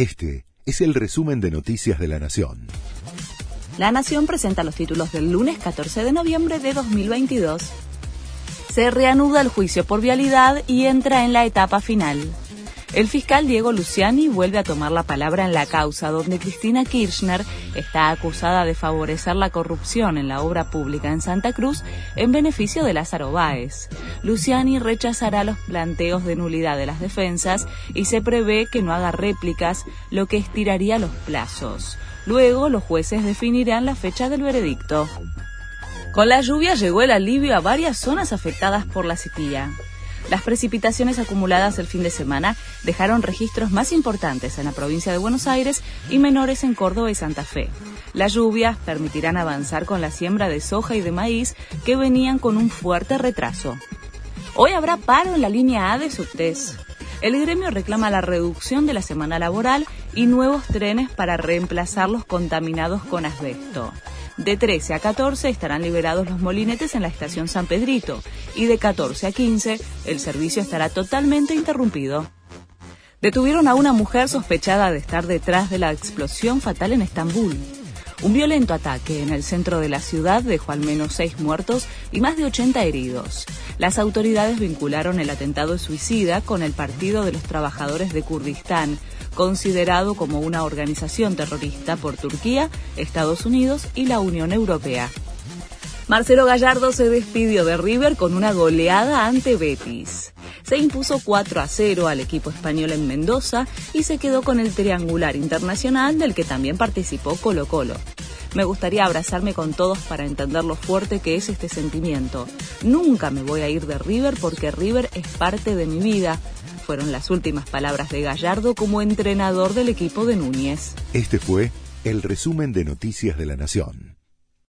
Este es el resumen de Noticias de la Nación. La Nación presenta los títulos del lunes 14 de noviembre de 2022. Se reanuda el juicio por vialidad y entra en la etapa final. El fiscal Diego Luciani vuelve a tomar la palabra en la causa donde Cristina Kirchner está acusada de favorecer la corrupción en la obra pública en Santa Cruz en beneficio de Lázaro Báez. Luciani rechazará los planteos de nulidad de las defensas y se prevé que no haga réplicas, lo que estiraría los plazos. Luego los jueces definirán la fecha del veredicto. Con la lluvia llegó el alivio a varias zonas afectadas por la sequía. Las precipitaciones acumuladas el fin de semana dejaron registros más importantes en la provincia de Buenos Aires y menores en Córdoba y Santa Fe. Las lluvias permitirán avanzar con la siembra de soja y de maíz que venían con un fuerte retraso. Hoy habrá paro en la línea A de Subtes. El gremio reclama la reducción de la semana laboral y nuevos trenes para reemplazar los contaminados con asbesto. De 13 a 14 estarán liberados los molinetes en la estación San Pedrito y de 14 a 15 el servicio estará totalmente interrumpido. Detuvieron a una mujer sospechada de estar detrás de la explosión fatal en Estambul. Un violento ataque en el centro de la ciudad dejó al menos seis muertos y más de 80 heridos. Las autoridades vincularon el atentado suicida con el Partido de los Trabajadores de Kurdistán, considerado como una organización terrorista por Turquía, Estados Unidos y la Unión Europea. Marcelo Gallardo se despidió de River con una goleada ante Betis. Se impuso 4 a 0 al equipo español en Mendoza y se quedó con el triangular internacional del que también participó Colo Colo. Me gustaría abrazarme con todos para entender lo fuerte que es este sentimiento. Nunca me voy a ir de River porque River es parte de mi vida. Fueron las últimas palabras de Gallardo como entrenador del equipo de Núñez. Este fue el resumen de Noticias de la Nación.